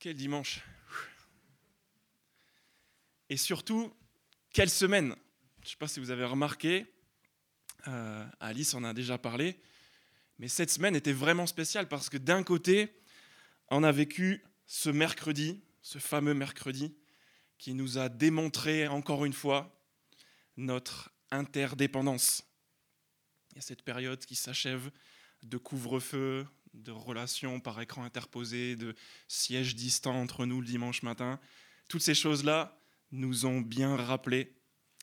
Quel dimanche Et surtout, quelle semaine Je ne sais pas si vous avez remarqué, euh, Alice en a déjà parlé, mais cette semaine était vraiment spéciale parce que d'un côté, on a vécu ce mercredi, ce fameux mercredi, qui nous a démontré encore une fois notre interdépendance. Il y a cette période qui s'achève de couvre-feu, de relations par écran interposé, de sièges distants entre nous le dimanche matin. Toutes ces choses-là nous ont bien rappelé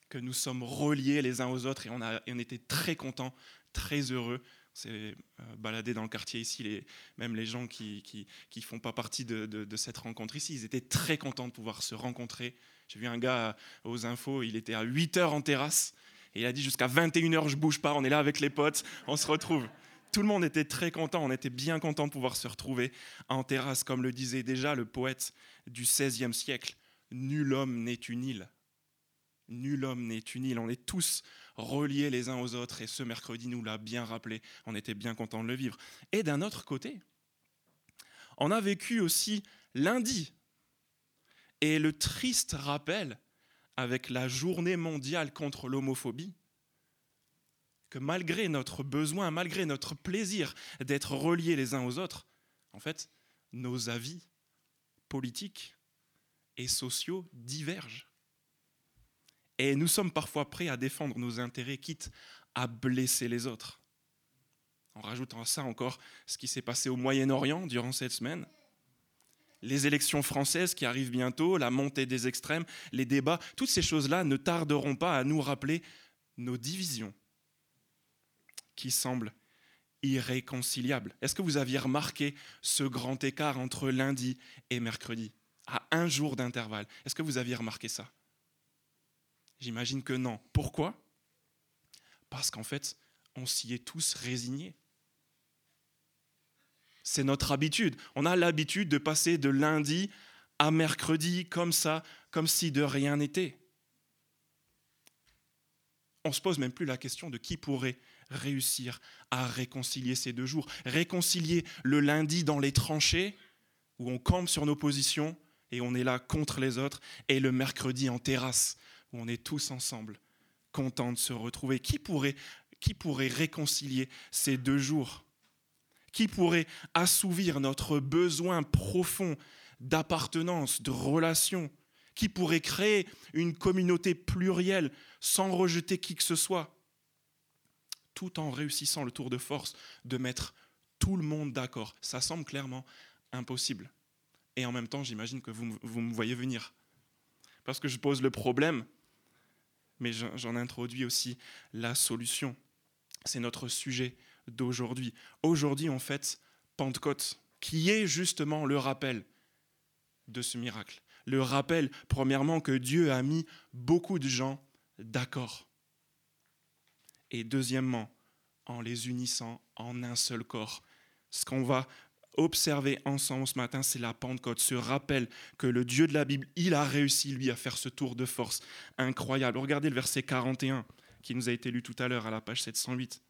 que nous sommes reliés les uns aux autres et on, a, on était très contents, très heureux. On s'est euh, baladé dans le quartier ici, même les gens qui ne qui, font pas partie de, de, cette rencontre ici, ils étaient très contents de pouvoir se rencontrer. J'ai vu un gars aux infos, il était à 8 heures en terrasse et il a dit jusqu'à 21 heures, je bouge pas, on est là avec les potes, on se retrouve. Tout le monde était très content, on était bien content de pouvoir se retrouver en terrasse, comme le disait déjà le poète du XVIe siècle. Nul homme n'est une île. Nul homme n'est une île. On est tous reliés les uns aux autres et ce mercredi nous l'a bien rappelé. On était bien content de le vivre. Et d'un autre côté, on a vécu aussi lundi et le triste rappel avec la journée mondiale contre l'homophobie que malgré notre besoin, malgré notre plaisir d'être reliés les uns aux autres, en fait, nos avis politiques et sociaux divergent. Et nous sommes parfois prêts à défendre nos intérêts, quitte à blesser les autres. En rajoutant à ça encore ce qui s'est passé au Moyen-Orient durant cette semaine, les élections françaises qui arrivent bientôt, la montée des extrêmes, les débats, toutes ces choses-là ne tarderont pas à nous rappeler nos divisions, qui semble irréconciliable. Est-ce que vous aviez remarqué ce grand écart entre lundi et mercredi, à un jour d'intervalle? Est-ce que vous aviez remarqué ça? J'imagine que non. Pourquoi? Parce qu'en fait, on s'y est tous résignés. C'est notre habitude. On a l'habitude de passer de lundi à mercredi comme ça, comme si de rien n'était. On ne se pose même plus la question de qui pourrait réussir à réconcilier ces deux jours. Réconcilier le lundi dans les tranchées, où on campe sur nos positions et on est là contre les autres, et le mercredi en terrasse, où on est tous ensemble, contents de se retrouver. Qui pourrait, qui pourrait réconcilier ces deux jours? Qui pourrait assouvir notre besoin profond d'appartenance, de relation? Qui pourrait créer une communauté plurielle sans rejeter qui que ce soit? Tout en réussissant le tour de force de mettre tout le monde d'accord. Ça semble clairement impossible. Et en même temps, j'imagine que vous, me voyez venir. Parce que je pose le problème, mais j'en introduis aussi la solution. C'est notre sujet d'aujourd'hui. Aujourd'hui, on fête Pentecôte, qui est justement le rappel de ce miracle. Le rappel, premièrement, que Dieu a mis beaucoup de gens d'accord et deuxièmement, en les unissant en un seul corps. Ce qu'on va observer ensemble ce matin, c'est la Pentecôte, ce rappel que le Dieu de la Bible, il a réussi, lui, à faire ce tour de force incroyable. Regardez le verset 41 qui nous a été lu tout à l'heure à la page 708.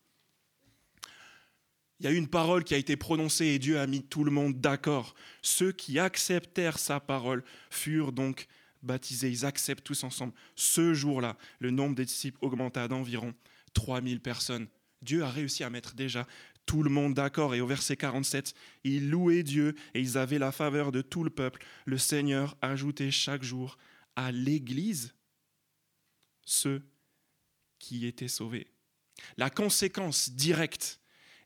Il y a eu une parole qui a été prononcée et Dieu a mis tout le monde d'accord. Ceux qui acceptèrent sa parole furent donc baptisés. Ils acceptent tous ensemble. Ce jour-là, le nombre des disciples augmenta d'environ 3000 personnes. Dieu a réussi à mettre déjà tout le monde d'accord. Et au verset 47, ils louaient Dieu et ils avaient la faveur de tout le peuple. Le Seigneur ajoutait chaque jour à l'Église ceux qui étaient sauvés. La conséquence directe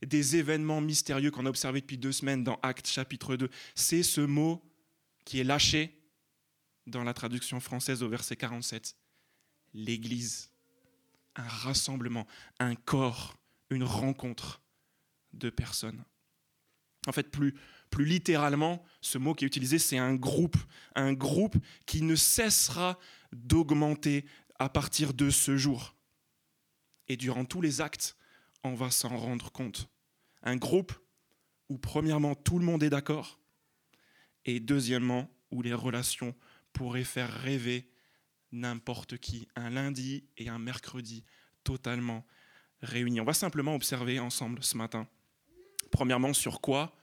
des événements mystérieux qu'on a observés depuis deux semaines dans Actes chapitre 2, c'est ce mot qui est lâché dans la traduction française au verset 47, l'Église un rassemblement, un corps, une rencontre de personnes. En fait, plus, plus littéralement, ce mot qui est utilisé, c'est un groupe, un groupe qui ne cessera d'augmenter à partir de ce jour. Et durant tous les actes, on va s'en rendre compte. Un groupe où, premièrement, tout le monde est d'accord, et deuxièmement, où les relations pourraient faire rêver n'importe qui, un lundi et un mercredi totalement réunis. On va simplement observer ensemble ce matin. Premièrement, sur quoi,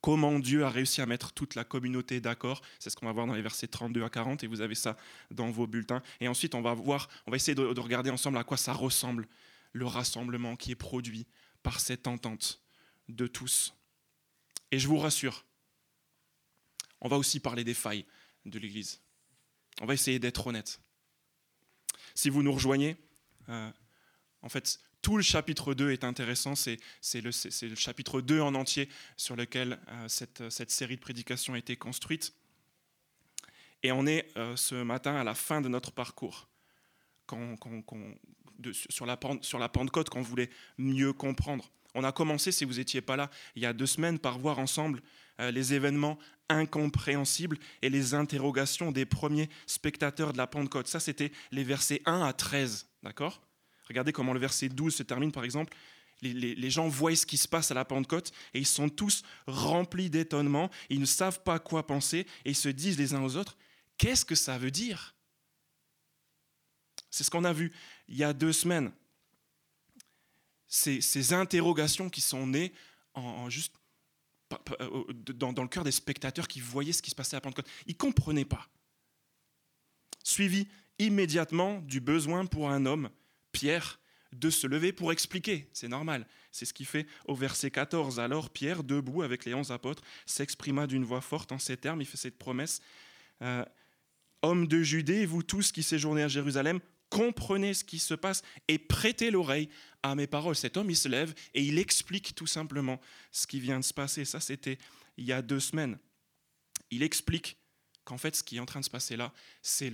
comment Dieu a réussi à mettre toute la communauté d'accord. C'est ce qu'on va voir dans les versets 32 à 40 et vous avez ça dans vos bulletins. Et ensuite, on va voir, on va essayer de, de regarder ensemble à quoi ça ressemble le rassemblement qui est produit par cette entente de tous. Et je vous rassure, on va aussi parler des failles de l'Église. On va essayer d'être honnête. Si vous nous rejoignez, euh, en fait, tout le chapitre 2 est intéressant. C'est le, chapitre 2 en entier sur lequel euh, cette, série de prédications a été construite. Et on est euh, ce matin à la fin de notre parcours. Sur, la, sur la Pentecôte, qu'on voulait mieux comprendre. On a commencé, si vous n'étiez pas là, il y a deux semaines, par voir ensemble les événements incompréhensibles et les interrogations des premiers spectateurs de la Pentecôte. Ça, c'était les versets 1 à 13. D'accord? Regardez comment le verset 12 se termine, par exemple. Les, gens voient ce qui se passe à la Pentecôte et ils sont tous remplis d'étonnement. Ils ne savent pas quoi penser et ils se disent les uns aux autres Qu'est-ce que ça veut dire? C'est ce qu'on a vu il y a deux semaines. Ces, ces interrogations qui sont nées en, juste euh, dans, dans, le cœur des spectateurs qui voyaient ce qui se passait à Pentecôte. Ils ne comprenaient pas. Suivi immédiatement du besoin pour un homme Pierre de se lever pour expliquer. C'est normal. C'est ce qu'il fait au verset 14. Alors Pierre, debout avec les onze apôtres, s'exprima d'une voix forte en ces termes. Il fait cette promesse. Euh, Hommes de Judée, vous tous qui séjournez à Jérusalem, comprenez ce qui se passe et prêtez l'oreille à mes paroles. Cet homme, il se lève et il explique tout simplement ce qui vient de se passer. Ça, c'était il y a deux semaines. Il explique qu'en fait, ce qui est en train de se passer là, c'est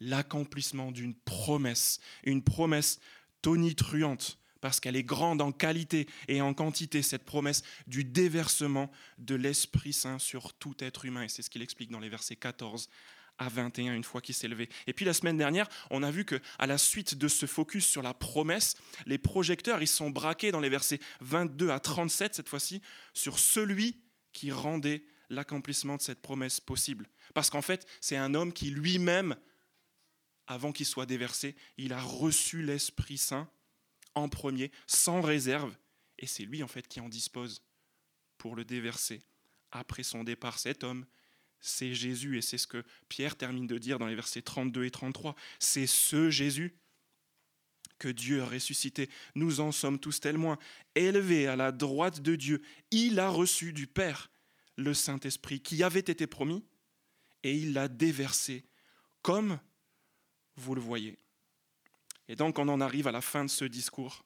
l'accomplissement le, d'une promesse, une promesse tonitruante, parce qu'elle est grande en qualité et en quantité, cette promesse du déversement de l'Esprit Saint sur tout être humain. Et c'est ce qu'il explique dans les versets 14 à 21 une fois qu'il s'est levé. Et puis la semaine dernière, on a vu que à la suite de ce focus sur la promesse, les projecteurs ils sont braqués dans les versets 22 à 37 cette fois-ci sur celui qui rendait l'accomplissement de cette promesse possible. Parce qu'en fait, c'est un homme qui lui-même, avant qu'il soit déversé, il a reçu l'Esprit Saint en premier, sans réserve, et c'est lui en fait qui en dispose pour le déverser. Après son départ, cet homme, c'est Jésus, et c'est ce que Pierre termine de dire dans les versets 32 et 33. C'est ce Jésus que Dieu a ressuscité. Nous en sommes tous témoins. Élevé à la droite de Dieu, il a reçu du Père le Saint-Esprit qui avait été promis et il l'a déversé, comme vous le voyez. Et donc on en arrive à la fin de ce discours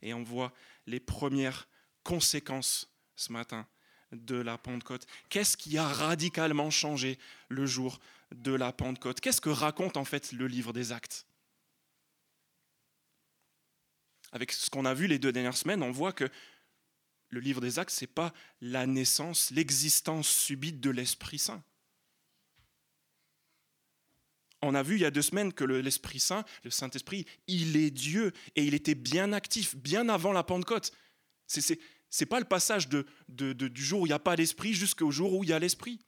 et on voit les premières conséquences ce matin de la Pentecôte. Qu'est-ce qui a radicalement changé le jour de la Pentecôte? Qu'est-ce que raconte en fait le livre des actes? Avec ce qu'on a vu les deux dernières semaines, on voit que le livre des actes, ce n'est pas la naissance, l'existence subite de l'Esprit Saint. On a vu il y a deux semaines que l'Esprit Saint, le Saint-Esprit, il est Dieu et il était bien actif, bien avant la Pentecôte. Ce n'est pas le passage du jour où il n'y a pas l'Esprit jusqu'au jour où il y a l'Esprit.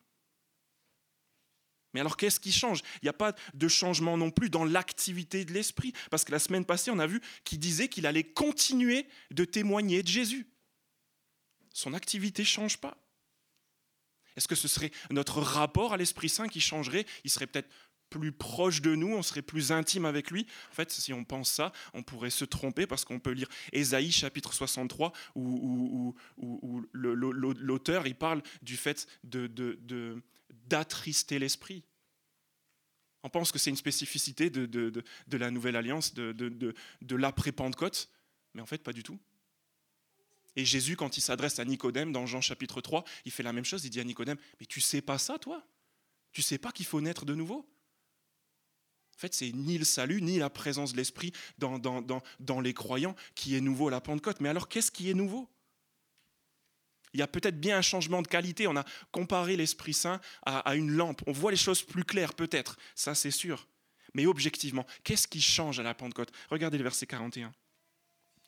Mais alors qu'est-ce qui change? Il n'y a pas de changement non plus dans l'activité de l'Esprit, parce que la semaine passée, on a vu qu'il disait qu'il allait continuer de témoigner de Jésus. Son activité ne change pas. Est-ce que ce serait notre rapport à l'Esprit Saint qui changerait? Il serait peut-être plus proche de nous, on serait plus intime avec lui. En fait, si on pense ça, on pourrait se tromper parce qu'on peut lire Ésaïe chapitre 63 où, l'auteur il parle du fait d'attrister de, l'esprit. On pense que c'est une spécificité de, la nouvelle alliance, de, l'après-Pentecôte, mais en fait pas du tout. Et Jésus, quand il s'adresse à Nicodème dans Jean chapitre 3, il fait la même chose, il dit à Nicodème, mais tu sais pas ça toi? Tu sais pas qu'il faut naître de nouveau? En fait, c'est ni le salut, ni la présence de l'Esprit dans, les croyants qui est nouveau à la Pentecôte. Mais alors, qu'est-ce qui est nouveau? Il y a peut-être bien un changement de qualité. On a comparé l'Esprit Saint à, à une lampe. On voit les choses plus claires, peut-être. Ça, c'est sûr. Mais objectivement, qu'est-ce qui change à la Pentecôte? Regardez le verset 41.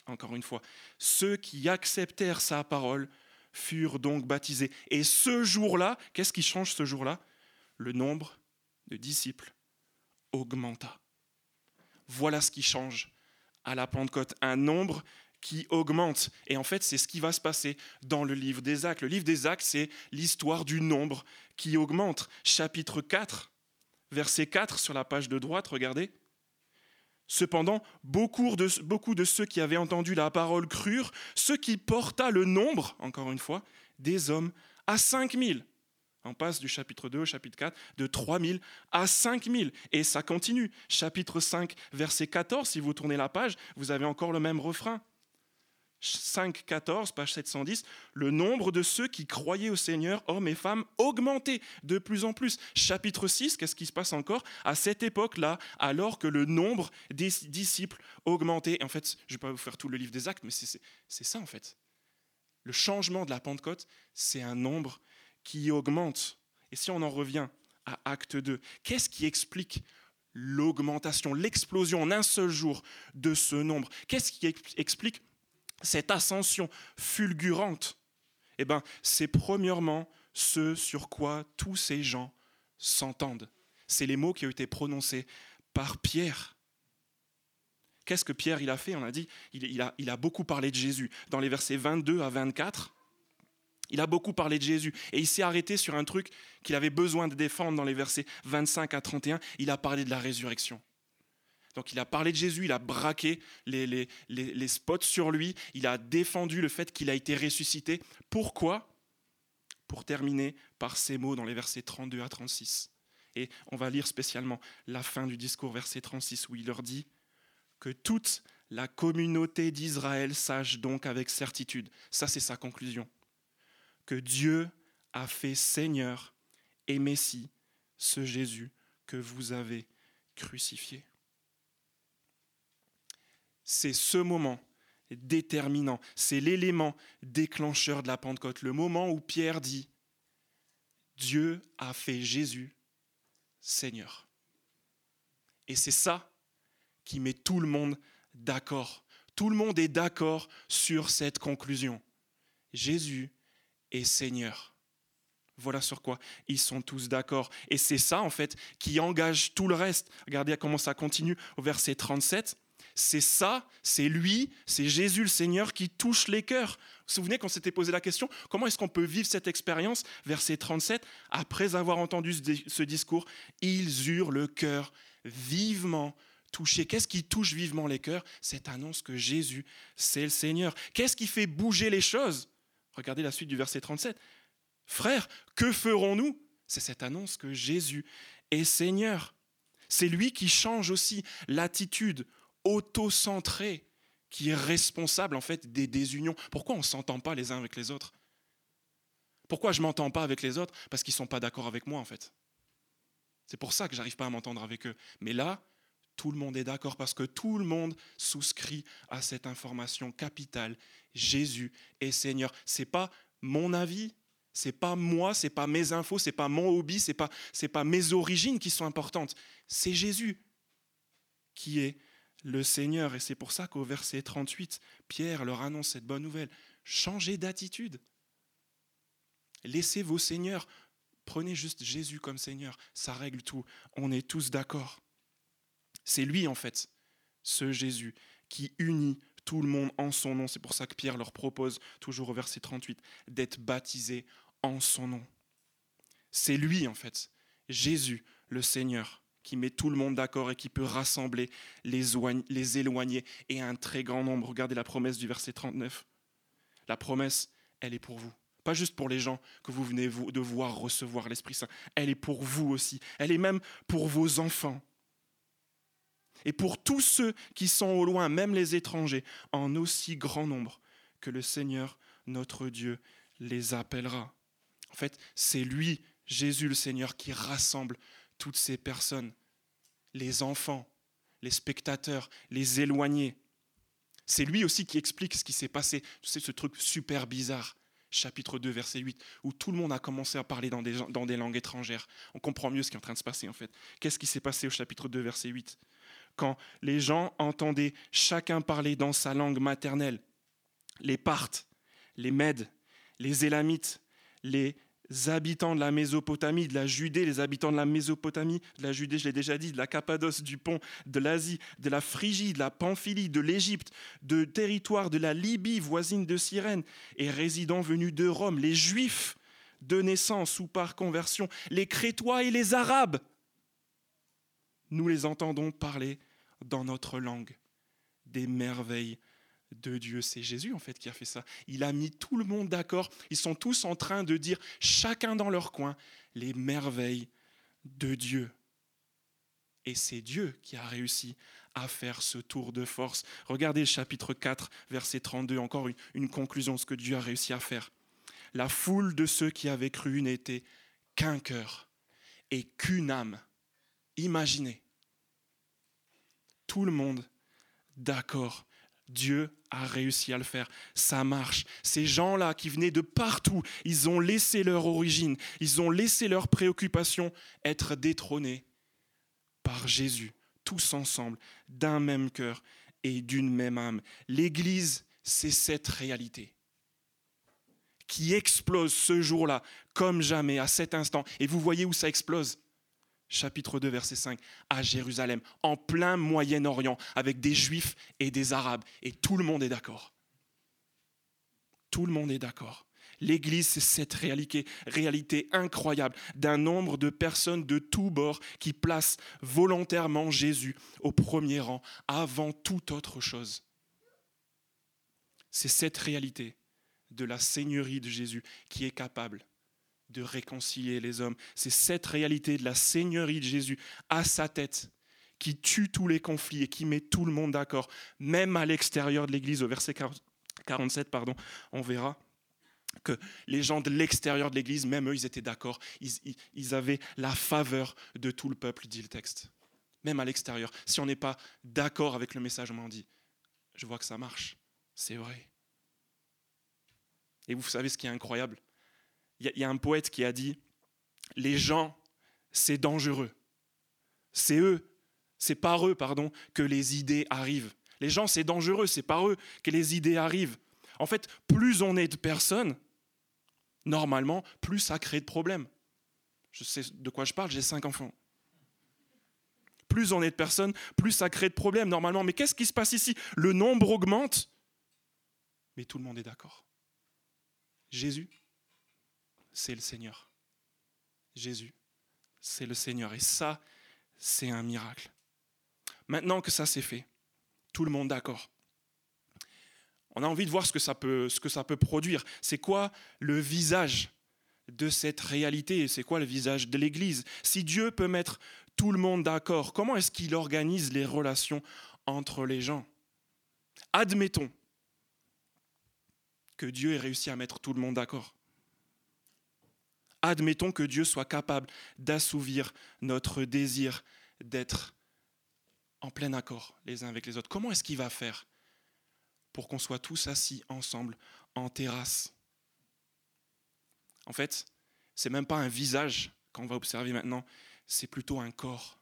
Encore une fois, ceux qui acceptèrent sa parole furent donc baptisés. Et ce jour-là, qu'est-ce qui change ce jour-là? Le nombre de disciples augmenta. Voilà ce qui change à la Pentecôte, un nombre qui augmente. Et en fait, c'est ce qui va se passer dans le livre des actes. Le livre des actes, c'est l'histoire du nombre qui augmente. Chapitre 4, verset 4 sur la page de droite, regardez. Cependant, beaucoup de, beaucoup de ceux qui avaient entendu la parole crurent, ce qui porta le nombre, encore une fois, des hommes à 5000. On passe du chapitre 2 au chapitre 4, de 3000 à 5000. Et ça continue. Chapitre 5, verset 14, si vous tournez la page, vous avez encore le même refrain. 5, 14, page 710, le nombre de ceux qui croyaient au Seigneur, hommes et femmes, augmentait de plus en plus. Chapitre 6, qu'est-ce qui se passe encore? À cette époque-là, alors que le nombre des disciples augmentait. En fait, je ne vais pas vous faire tout le livre des actes, mais c'est ça en fait. Le changement de la Pentecôte, c'est un nombre qui augmente. Et si on en revient à Acte 2, qu'est-ce qui explique l'augmentation, l'explosion en un seul jour de ce nombre? Qu'est-ce qui explique cette ascension fulgurante? Eh bien, c'est premièrement ce sur quoi tous ces gens s'entendent. C'est les mots qui ont été prononcés par Pierre. Qu'est-ce que Pierre il a fait? On a dit, il, a, il a beaucoup parlé de Jésus. Dans les versets 22 à 24, il a beaucoup parlé de Jésus et il s'est arrêté sur un truc qu'il avait besoin de défendre dans les versets 25 à 31. Il a parlé de la résurrection. Donc il a parlé de Jésus, il a braqué les, les, les, spots sur lui, il a défendu le fait qu'il a été ressuscité. Pourquoi? Pour terminer par ces mots dans les versets 32 à 36. Et on va lire spécialement la fin du discours, verset 36, où il leur dit que toute la communauté d'Israël sache donc avec certitude, ça c'est sa conclusion, que Dieu a fait Seigneur et Messie ce Jésus que vous avez crucifié c'est ce moment déterminant, c'est l'élément déclencheur de la Pentecôte, le moment où Pierre dit, Dieu a fait Jésus Seigneur. Et c'est ça qui met tout le monde d'accord. Tout le monde est d'accord sur cette conclusion. Jésus est Seigneur. Voilà sur quoi ils sont tous d'accord. Et c'est ça, en fait, qui engage tout le reste. Regardez comment ça continue au verset 37 c'est ça, c'est lui, c'est Jésus le Seigneur qui touche les cœurs. Vous vous souvenez qu'on s'était posé la question, comment est-ce qu'on peut vivre cette expérience? Verset 37, après avoir entendu ce discours, ils eurent le cœur vivement touché. Qu'est-ce qui touche vivement les cœurs? Cette annonce que Jésus, c'est le Seigneur. Qu'est-ce qui fait bouger les choses? Regardez la suite du verset 37. Frères, que ferons-nous? C'est cette annonce que Jésus est Seigneur. C'est lui qui change aussi l'attitude auto-centré qui est responsable en fait des désunions. Pourquoi on ne s'entend pas les uns avec les autres? Pourquoi je ne m'entends pas avec les autres? Parce qu'ils ne sont pas d'accord avec moi en fait. C'est pour ça que j'arrive pas à m'entendre avec eux. Mais là, tout le monde est d'accord parce que tout le monde souscrit à cette information capitale. Jésus est Seigneur. C'est pas mon avis, c'est pas moi, c'est pas mes infos, c'est pas mon hobby, c'est pas c'est pas mes origines qui sont importantes. C'est Jésus qui est le Seigneur. Et c'est pour ça qu'au verset 38, Pierre leur annonce cette bonne nouvelle. Changez d'attitude. Laissez vos seigneurs. Prenez juste Jésus comme Seigneur. Ça règle tout. On est tous d'accord. C'est lui, en fait, ce Jésus, qui unit tout le monde en son nom. C'est pour ça que Pierre leur propose, toujours au verset 38, d'être baptisés en son nom. C'est lui, en fait, Jésus, le Seigneur qui met tout le monde d'accord et qui peut rassembler les, les éloignés et un très grand nombre. Regardez la promesse du verset 39. La promesse, elle est pour vous. Pas juste pour les gens que vous venez de voir recevoir l'Esprit Saint. Elle est pour vous aussi. Elle est même pour vos enfants. Et pour tous ceux qui sont au loin, même les étrangers, en aussi grand nombre que le Seigneur, notre Dieu, les appellera. En fait, c'est lui, Jésus le Seigneur, qui rassemble toutes ces personnes, les enfants, les spectateurs, les éloignés. C'est lui aussi qui explique ce qui s'est passé. Sais, ce truc super bizarre, chapitre 2, verset 8, où tout le monde a commencé à parler dans des, dans des langues étrangères. On comprend mieux ce qui est en train de se passer en fait. Qu'est-ce qui s'est passé au chapitre 2, verset 8 Quand les gens entendaient chacun parler dans sa langue maternelle, les Parthes, les Mèdes, les Élamites, les habitants de la Mésopotamie, de la Judée, les habitants de la Mésopotamie, de la Judée, je l'ai déjà dit, de la Cappadoce, du Pont, de l'Asie, de la Phrygie, de la Pamphylie, de l'Égypte, de territoire de la Libye voisine de Cyrène, et résidents venus de Rome, les Juifs de naissance ou par conversion, les Crétois et les Arabes. Nous les entendons parler dans notre langue des merveilles de Dieu. C'est Jésus en fait qui a fait ça. Il a mis tout le monde d'accord. Ils sont tous en train de dire, chacun dans leur coin, les merveilles de Dieu. Et c'est Dieu qui a réussi à faire ce tour de force. Regardez le chapitre 4, verset 32, encore une, une conclusion ce que Dieu a réussi à faire. La foule de ceux qui avaient cru n'était qu'un cœur et qu'une âme. Imaginez. Tout le monde d'accord Dieu a réussi à le faire. Ça marche. Ces gens-là qui venaient de partout, ils ont laissé leur origine, ils ont laissé leurs préoccupations être détrônés par Jésus, tous ensemble, d'un même cœur et d'une même âme. L'Église, c'est cette réalité qui explose ce jour-là, comme jamais, à cet instant. Et vous voyez où ça explose? Chapitre 2, verset 5, à Jérusalem, en plein Moyen-Orient, avec des Juifs et des Arabes. Et tout le monde est d'accord. Tout le monde est d'accord. L'Église, c'est cette réalité, réalité incroyable d'un nombre de personnes de tous bords qui placent volontairement Jésus au premier rang avant toute autre chose. C'est cette réalité de la Seigneurie de Jésus qui est capable de réconcilier les hommes. C'est cette réalité de la Seigneurie de Jésus à sa tête qui tue tous les conflits et qui met tout le monde d'accord, même à l'extérieur de l'Église. Au verset 47, pardon, on verra que les gens de l'extérieur de l'Église, même eux, ils étaient d'accord. Ils, avaient la faveur de tout le peuple, dit le texte. Même à l'extérieur. Si on n'est pas d'accord avec le message, on m'en dit, je vois que ça marche. C'est vrai. Et vous savez ce qui est incroyable? Il y, a un poète qui a dit Les gens, c'est dangereux. C'est eux, c'est par eux, pardon, que les idées arrivent. Les gens, c'est dangereux, c'est par eux que les idées arrivent. En fait, plus on est de personnes, normalement, plus ça crée de problèmes. Je sais de quoi je parle, j'ai cinq enfants. Plus on est de personnes, plus ça crée de problèmes normalement. Mais qu'est-ce qui se passe ici? Le nombre augmente, mais tout le monde est d'accord. Jésus c'est le Seigneur. Jésus, c'est le Seigneur. Et ça, c'est un miracle. Maintenant que ça s'est fait, tout le monde d'accord. On a envie de voir ce que ça peut, ce que ça peut produire. C'est quoi le visage de cette réalité C'est quoi le visage de l'Église? Si Dieu peut mettre tout le monde d'accord, comment est-ce qu'il organise les relations entre les gens? Admettons que Dieu ait réussi à mettre tout le monde d'accord admettons que Dieu soit capable d'assouvir notre désir d'être en plein accord les uns avec les autres. Comment est-ce qu'il va faire pour qu'on soit tous assis ensemble en terrasse? En fait, c'est même pas un visage qu'on va observer maintenant, c'est plutôt un corps.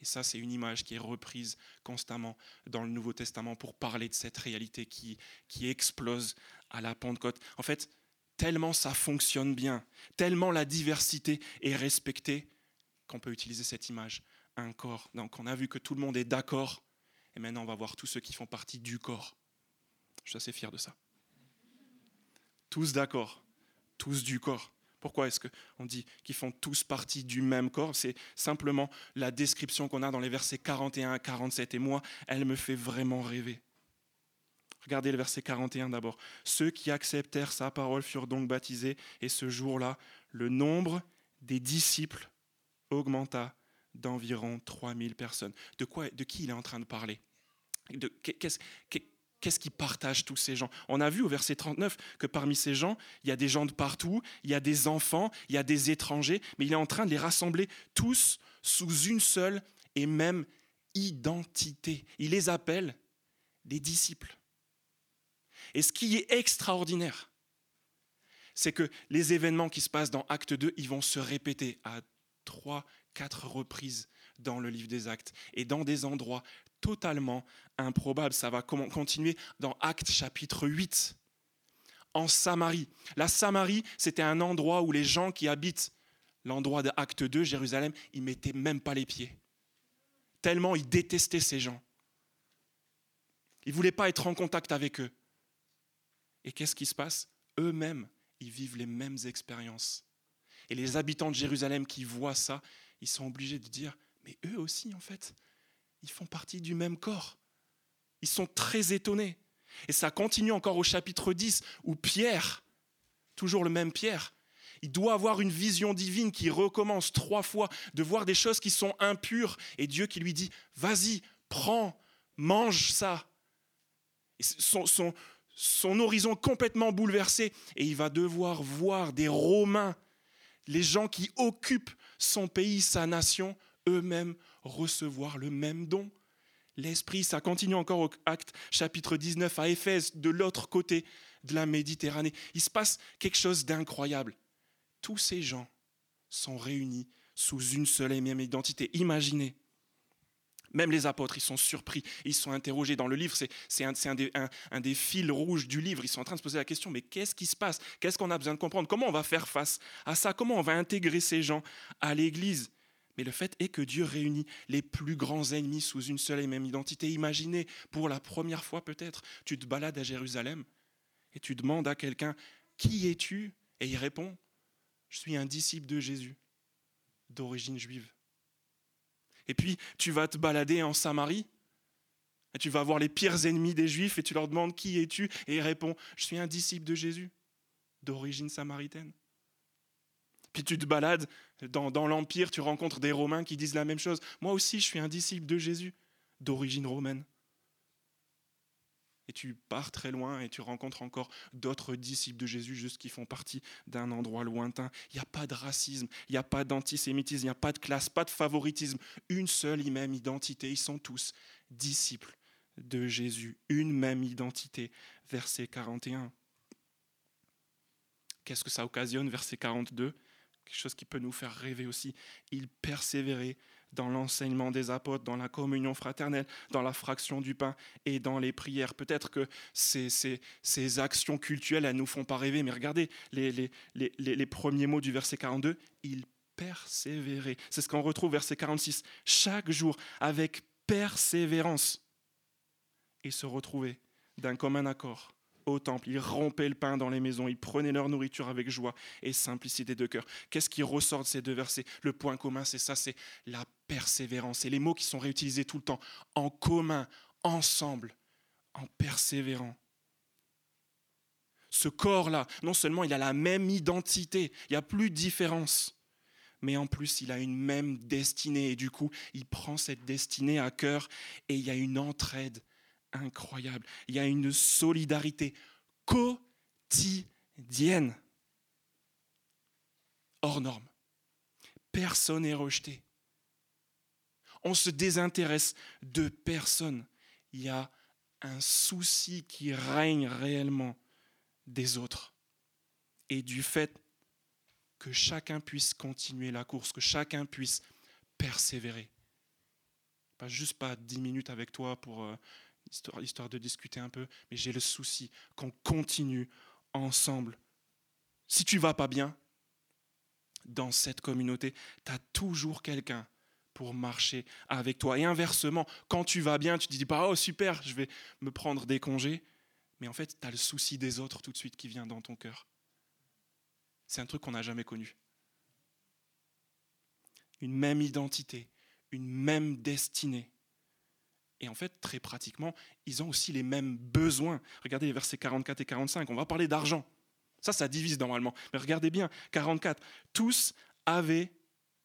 Et ça, c'est une image qui est reprise constamment dans le Nouveau Testament pour parler de cette réalité qui, qui explose à la Pentecôte. En fait, tellement ça fonctionne bien, tellement la diversité est respectée, qu'on peut utiliser cette image, un corps. Donc on a vu que tout le monde est d'accord, et maintenant on va voir tous ceux qui font partie du corps. Je suis assez fier de ça. Tous d'accord, tous du corps. Pourquoi est-ce qu'on dit qu'ils font tous partie du même corps? C'est simplement la description qu'on a dans les versets 41 à 47. Et moi, elle me fait vraiment rêver. Regardez le verset 41 d'abord. Ceux qui acceptèrent sa parole furent donc baptisés, et ce jour-là, le nombre des disciples augmenta d'environ 3000 personnes. De, quoi, de qui il est en train de parler? Qu'est-ce qu'est-ce qui partage tous ces gens? On a vu au verset 39 que parmi ces gens, il y a des gens de partout, il y a des enfants, il y a des étrangers, mais il est en train de les rassembler tous sous une seule et même identité. Il les appelle des disciples. Et ce qui est extraordinaire, c'est que les événements qui se passent dans Acte 2, ils vont se répéter à trois, quatre reprises dans le livre des Actes et dans des endroits totalement improbables. Ça va continuer dans Acte chapitre 8. en Samarie. La Samarie, c'était un endroit où les gens qui habitent l'endroit de Acte 2, Jérusalem, ils mettaient même pas les pieds. Tellement ils détestaient ces gens. Ils ne voulaient pas être en contact avec eux. Et qu'est-ce qui se passe Eux-mêmes, ils vivent les mêmes expériences. Et les habitants de Jérusalem qui voient ça, ils sont obligés de dire, mais eux aussi, en fait, ils font partie du même corps. Ils sont très étonnés. Et ça continue encore au chapitre 10, où Pierre, toujours le même Pierre, il doit avoir une vision divine qui recommence trois fois, de voir des choses qui sont impures, et Dieu qui lui dit, vas-y, prends, mange ça. Son horizon complètement bouleversé, et il va devoir voir des Romains, les gens qui occupent son pays, sa nation, eux-mêmes recevoir le même don. L'Esprit, ça continue encore au acte chapitre 19 à Éphèse, de l'autre côté de la Méditerranée. Il se passe quelque chose d'incroyable. Tous ces gens sont réunis sous une seule et même identité. Imaginez. Même les apôtres, ils sont surpris, ils sont interrogés. Dans le livre, c'est un, des fils rouges du livre, ils sont en train de se poser la question, mais qu'est-ce qui se passe? Qu'est-ce qu'on a besoin de comprendre? Comment on va faire face à ça? Comment on va intégrer ces gens à l'Église? Mais le fait est que Dieu réunit les plus grands ennemis sous une seule et même identité. Imaginez, pour la première fois peut-être, tu te balades à Jérusalem et tu demandes à quelqu'un, qui es-tu? Et il répond, je suis un disciple de Jésus, d'origine juive. Et puis, tu vas te balader en Samarie, tu vas voir les pires ennemis des Juifs, et tu leur demandes, qui es-tu? Et il répond, je suis un disciple de Jésus, d'origine samaritaine. Puis tu te balades dans, l'Empire, tu rencontres des Romains qui disent la même chose. Moi aussi, je suis un disciple de Jésus, d'origine romaine. Et tu pars très loin et tu rencontres encore d'autres disciples de Jésus juste qui font partie d'un endroit lointain. Il n'y a pas de racisme, il n'y a pas d'antisémitisme, il n'y a pas de classe, pas de favoritisme. Une seule et même identité. Ils sont tous disciples de Jésus. Une même identité. Verset 41. Qu'est-ce que ça occasionne? Verset 42 quelque chose qui peut nous faire rêver aussi. Il persévérait dans l'enseignement des apôtres, dans la communion fraternelle, dans la fraction du pain et dans les prières. Peut-être que ces, ces, actions cultuelles, elles nous font pas rêver, mais regardez les, les, les, les premiers mots du verset 42. Il persévérait. C'est ce qu'on retrouve verset 46. Chaque jour, avec persévérance, et se retrouver d'un commun accord au temple, ils rompaient le pain dans les maisons, ils prenaient leur nourriture avec joie et simplicité de cœur. Qu'est-ce qui ressort de ces deux versets? Le point commun, c'est ça, c'est la persévérance. Et les mots qui sont réutilisés tout le temps, en commun, ensemble, en persévérant. Ce corps-là, non seulement il a la même identité, il n'y a plus de différence, mais en plus il a une même destinée. Et du coup, il prend cette destinée à cœur et il y a une entraide incroyable. Il y a une solidarité quotidienne, hors norme. Personne n'est rejeté. On se désintéresse de personne. Il y a un souci qui règne réellement des autres. Et du fait que chacun puisse continuer la course, que chacun puisse persévérer. Pas juste pas dix minutes avec toi pour euh, histoire, de discuter un peu, mais j'ai le souci qu'on continue ensemble. Si tu vas pas bien, dans cette communauté, tu as toujours quelqu'un pour marcher avec toi. Et inversement, quand tu vas bien, tu te dis pas, oh super, je vais me prendre des congés. Mais en fait, tu as le souci des autres tout de suite qui vient dans ton cœur. C'est un truc qu'on n'a jamais connu. Une même identité, une même destinée. Et en fait, très pratiquement, ils ont aussi les mêmes besoins. Regardez les versets 44 et 45. On va parler d'argent. Ça, ça divise normalement. Mais regardez bien, 44. Tous avaient,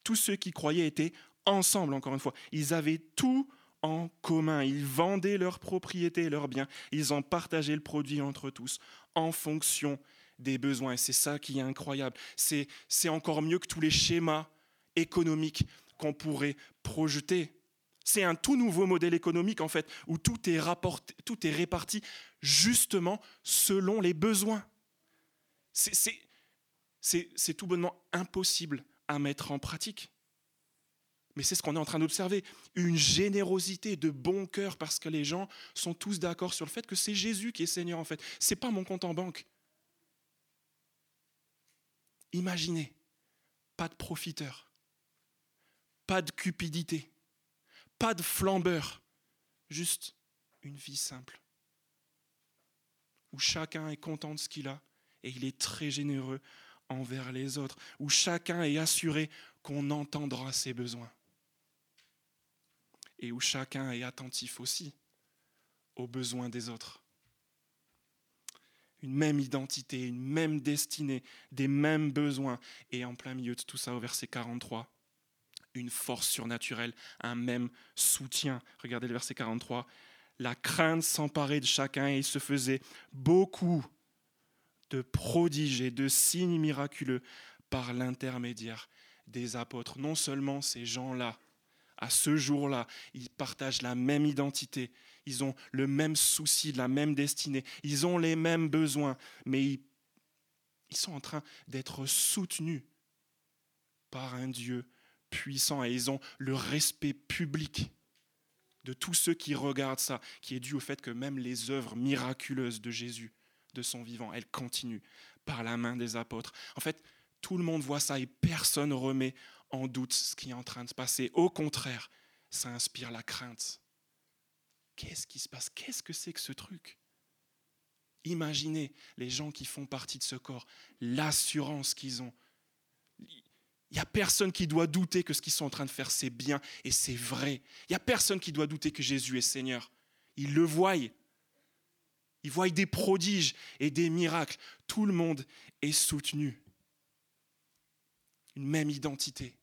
tous ceux qui croyaient étaient ensemble, encore une fois. Ils avaient tout en commun. Ils vendaient leurs propriétés et leurs biens. Ils en partageaient le produit entre tous en fonction des besoins. Et c'est ça qui est incroyable. C'est encore mieux que tous les schémas économiques qu'on pourrait projeter. C'est un tout nouveau modèle économique, en fait, où tout est, rapporté, tout est réparti justement selon les besoins. C'est tout bonnement impossible à mettre en pratique. Mais c'est ce qu'on est en train d'observer. Une générosité de bon cœur parce que les gens sont tous d'accord sur le fait que c'est Jésus qui est Seigneur en fait. C'est pas mon compte en banque. Imaginez, pas de profiteur, pas de cupidité, pas de flambeur, juste une vie simple, où chacun est content de ce qu'il a et il est très généreux envers les autres, où chacun est assuré qu'on entendra ses besoins et où chacun est attentif aussi aux besoins des autres. Une même identité, une même destinée, des mêmes besoins, et en plein milieu de tout ça, au verset 43, une force surnaturelle, un même soutien. Regardez le verset 43. La crainte s'emparait de chacun et il se faisait beaucoup de prodiges et de signes miraculeux par l'intermédiaire des apôtres. Non seulement ces gens-là, à ce jour-là, ils partagent la même identité, ils ont le même souci, la même destinée, ils ont les mêmes besoins, mais ils, sont en train d'être soutenus par un Dieu puissant et ils ont le respect public de tous ceux qui regardent ça, qui est dû au fait que même les œuvres miraculeuses de Jésus, de son vivant, elles continuent par la main des apôtres. En fait, tout le monde voit ça et personne remet en doute ce qui est en train de se passer. Au contraire, ça inspire la crainte. Qu'est-ce qui se passe? Qu'est-ce que c'est que ce truc? Imaginez les gens qui font partie de ce corps, l'assurance qu'ils ont. Il n'y a personne qui doit douter que ce qu'ils sont en train de faire, c'est bien et c'est vrai. Il n'y a personne qui doit douter que Jésus est Seigneur. Ils le voient. Ils voient des prodiges et des miracles. Tout le monde est soutenu. Une même identité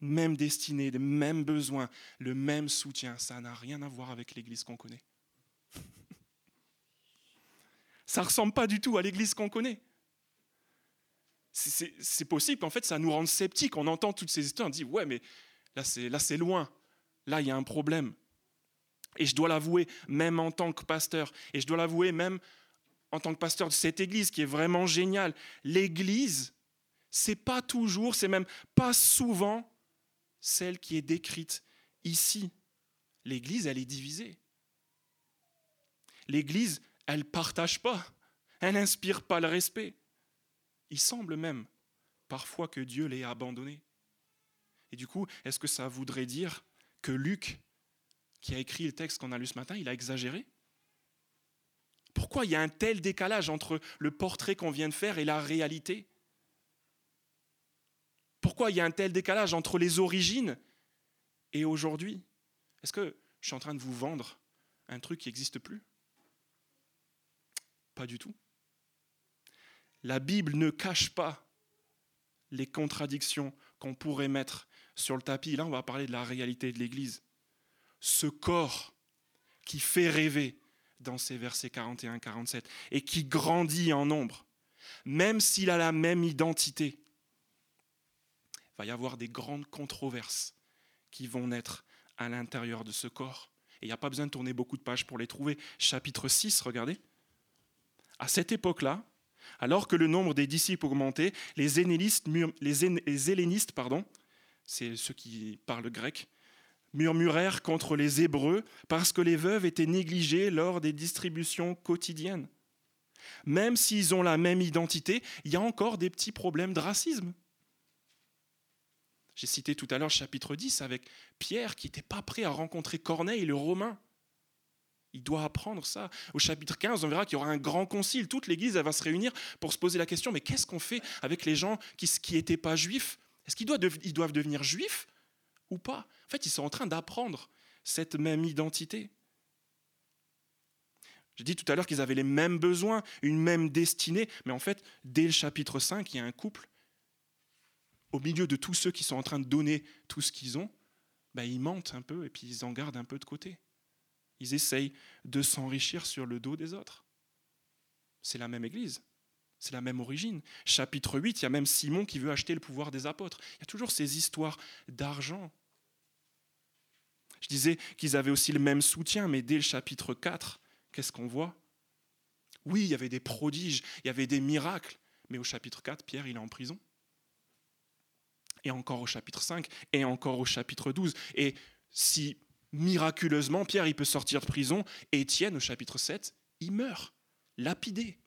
même destinée, les mêmes besoins, le même soutien. Ça n'a rien à voir avec l'Église qu'on connaît. ça ne ressemble pas du tout à l'Église qu'on connaît. C'est possible qu'en fait ça nous rende sceptiques. On entend toutes ces histoires, on dit ouais mais là c'est loin, là il y a un problème. Et je dois l'avouer, même en tant que pasteur, et je dois l'avouer même en tant que pasteur de cette église qui est vraiment géniale, l'église, c'est pas toujours, c'est même pas souvent celle qui est décrite ici. L'Église, elle est divisée. L'Église, elle ne partage pas, elle n'inspire pas le respect. Il semble même parfois que Dieu l'ait abandonné. Et du coup, est-ce que ça voudrait dire que Luc, qui a écrit le texte qu'on a lu ce matin, il a exagéré? Pourquoi il y a un tel décalage entre le portrait qu'on vient de faire et la réalité? Pourquoi il y a un tel décalage entre les origines et aujourd'hui? Est-ce que je suis en train de vous vendre un truc qui n'existe plus? Pas du tout. La Bible ne cache pas les contradictions qu'on pourrait mettre sur le tapis. Là, on va parler de la réalité de l'Église. Ce corps qui fait rêver dans ces versets 41-47 et qui grandit en nombre, même s'il a la même identité, va y avoir des grandes controverses qui vont naître à l'intérieur de ce corps. Et il n'y a pas besoin de tourner beaucoup de pages pour les trouver. Chapitre 6, regardez. À cette époque-là, alors que le nombre des disciples augmentait, les, les hellénistes, pardon, c'est ceux qui parlent grec, murmurèrent contre les Hébreux parce que les veuves étaient négligées lors des distributions quotidiennes. Même s'ils ont la même identité, il y a encore des petits problèmes de racisme. J'ai cité tout à l'heure chapitre 10 avec Pierre qui n'était pas prêt à rencontrer Corneille, le Romain. Il doit apprendre ça. Au chapitre 15, on verra qu'il y aura un grand concile. Toute l'Église va se réunir pour se poser la question, mais qu'est-ce qu'on fait avec les gens qui n'étaient pas juifs? Est-ce qu'ils doivent, doivent devenir juifs ou pas? En fait, ils sont en train d'apprendre cette même identité. J'ai dit tout à l'heure qu'ils avaient les mêmes besoins, une même destinée, mais en fait, dès le chapitre 5, il y a un couple au milieu de tous ceux qui sont en train de donner tout ce qu'ils ont, ben, ils mentent un peu et puis ils en gardent un peu de côté. Ils essayent de s'enrichir sur le dos des autres. C'est la même Église, c'est la même origine. Chapitre 8, il y a même Simon qui veut acheter le pouvoir des apôtres. Il y a toujours ces histoires d'argent. Je disais qu'ils avaient aussi le même soutien, mais dès le chapitre 4, qu'est-ce qu'on voit? Oui, il y avait des prodiges, il y avait des miracles, mais au chapitre 4, Pierre, il est en prison et encore au chapitre 5, et encore au chapitre 12. Et si miraculeusement Pierre il peut sortir de prison, Étienne au chapitre 7, il meurt, lapidé.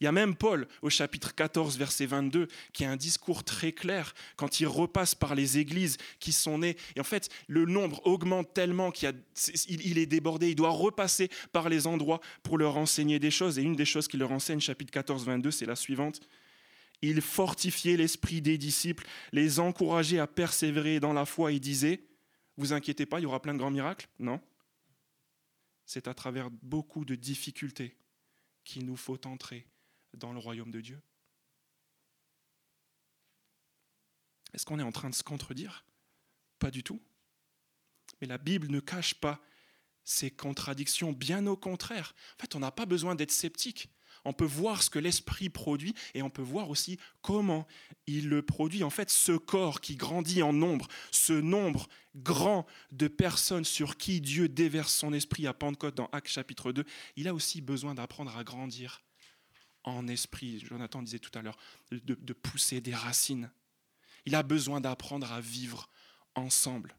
Il y a même Paul au chapitre 14, verset 22, qui a un discours très clair quand il repasse par les églises qui sont nées. Et en fait, le nombre augmente tellement qu'il il est débordé. Il doit repasser par les endroits pour leur enseigner des choses. Et une des choses qu'il leur enseigne, chapitre 14, 22, c'est la suivante. Il fortifiait l'esprit des disciples, les encourageait à persévérer dans la foi et disait, vous inquiétez pas, il y aura plein de grands miracles Non. C'est à travers beaucoup de difficultés qu'il nous faut entrer dans le royaume de Dieu Est-ce qu'on est en train de se contredire? Pas du tout. Mais la Bible ne cache pas ces contradictions, bien au contraire. En fait, on n'a pas besoin d'être sceptique. On peut voir ce que l'Esprit produit et on peut voir aussi comment il le produit. En fait, ce corps qui grandit en nombre, ce nombre grand de personnes sur qui Dieu déverse son Esprit à Pentecôte dans Actes chapitre 2, il a aussi besoin d'apprendre à grandir en esprit, Jonathan disait tout à l'heure, de, pousser des racines. Il a besoin d'apprendre à vivre ensemble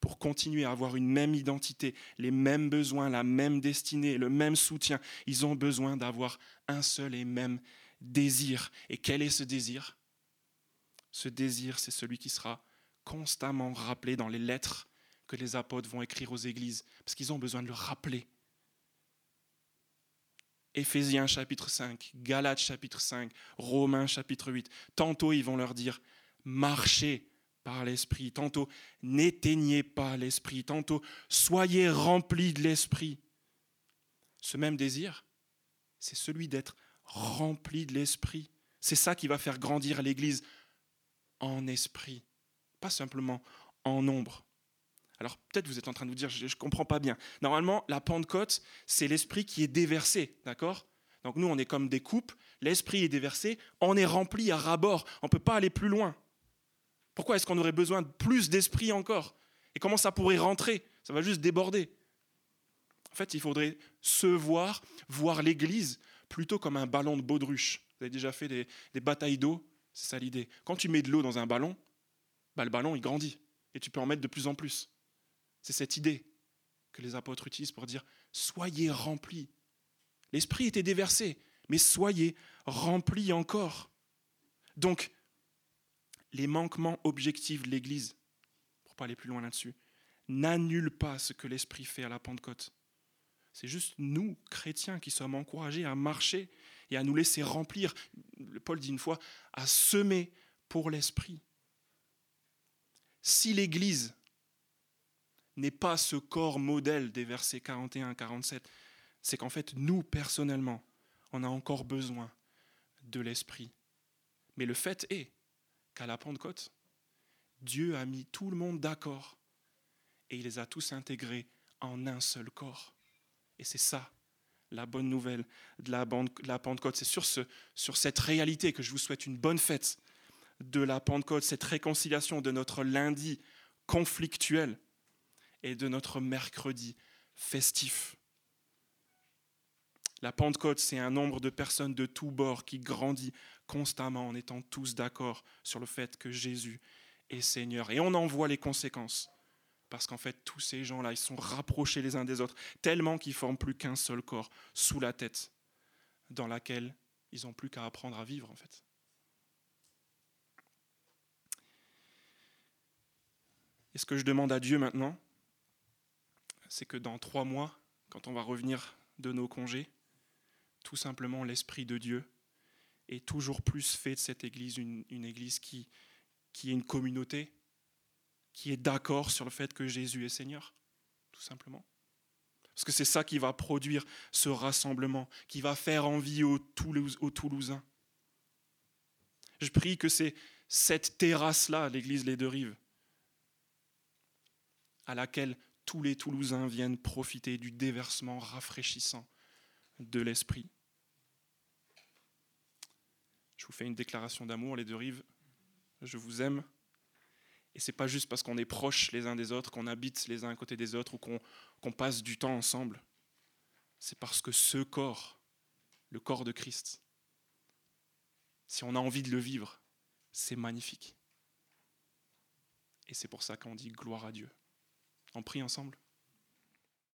pour continuer à avoir une même identité, les mêmes besoins, la même destinée, le même soutien. Ils ont besoin d'avoir un seul et même désir. Et quel est ce désir? Ce désir, c'est celui qui sera constamment rappelé dans les lettres que les apôtres vont écrire aux églises, parce qu'ils ont besoin de le rappeler. Éphésiens chapitre 5, Galates chapitre 5, Romains chapitre 8. Tantôt ils vont leur dire, marchez par l'Esprit, tantôt n'éteignez pas l'Esprit, tantôt soyez remplis de l'Esprit. Ce même désir, c'est celui d'être rempli de l'Esprit. C'est ça qui va faire grandir l'Église en esprit, pas simplement en nombre. Alors peut-être vous êtes en train de vous dire, je ne comprends pas bien. Normalement, la Pentecôte, c'est l'esprit qui est déversé, d'accord? Donc nous, on est comme des coupes, l'esprit est déversé, on est rempli à ras-bord, on ne peut pas aller plus loin. Pourquoi est-ce qu'on aurait besoin de plus d'esprit encore? Et comment ça pourrait rentrer? Ça va juste déborder. En fait, il faudrait se voir, voir l'Église plutôt comme un ballon de baudruche. Vous avez déjà fait des, batailles d'eau? C'est ça l'idée. Quand tu mets de l'eau dans un ballon, bah, le ballon, il grandit. Et tu peux en mettre de plus en plus. C'est cette idée que les apôtres utilisent pour dire soyez remplis. L'esprit était déversé, mais soyez remplis encore. Donc, les manquements objectifs de l'Église, pour pas aller plus loin là-dessus, n'annulent pas ce que l'Esprit fait à la Pentecôte. C'est juste nous, chrétiens, qui sommes encouragés à marcher et à nous laisser remplir, Paul dit une fois, à semer pour l'Esprit. Si l'Église n'est pas ce corps modèle des versets 41 47. C'est qu'en fait, nous, personnellement, on a encore besoin de l'Esprit. Mais le fait est qu'à la Pentecôte, Dieu a mis tout le monde d'accord et il les a tous intégrés en un seul corps. Et c'est ça la bonne nouvelle de la, Pentecôte. C'est sur, sur cette réalité que je vous souhaite une bonne fête de la Pentecôte, cette réconciliation de notre lundi conflictuel et de notre mercredi festif. La Pentecôte, c'est un nombre de personnes de tous bords qui grandit constamment en étant tous d'accord sur le fait que Jésus est Seigneur. Et on en voit les conséquences. Parce qu'en fait, tous ces gens-là, ils sont rapprochés les uns des autres, tellement qu'ils forment plus qu'un seul corps sous la tête, dans laquelle ils n'ont plus qu'à apprendre à vivre, en fait. Et ce que je demande à Dieu maintenant, c'est que dans trois mois, quand on va revenir de nos congés, tout simplement l'Esprit de Dieu est toujours plus fait de cette Église une, Église qui, qui est une communauté, qui est d'accord sur le fait que Jésus est Seigneur, tout simplement. Parce que c'est ça qui va produire ce rassemblement, qui va faire envie aux, aux Toulousains. Je prie que c'est cette terrasse-là, l'église Les Deux Rives, à laquelle tous les Toulousains viennent profiter du déversement rafraîchissant de l'Esprit. Je vous fais une déclaration d'amour, les deux rives. Je vous aime. Et c'est pas juste parce qu'on est proches les uns des autres, qu'on habite les uns à côté des autres ou qu'on passe du temps ensemble. C'est parce que ce corps, le corps de Christ, si on a envie de le vivre, c'est magnifique. Et c'est pour ça qu'on dit gloire à Dieu. On prie ensemble?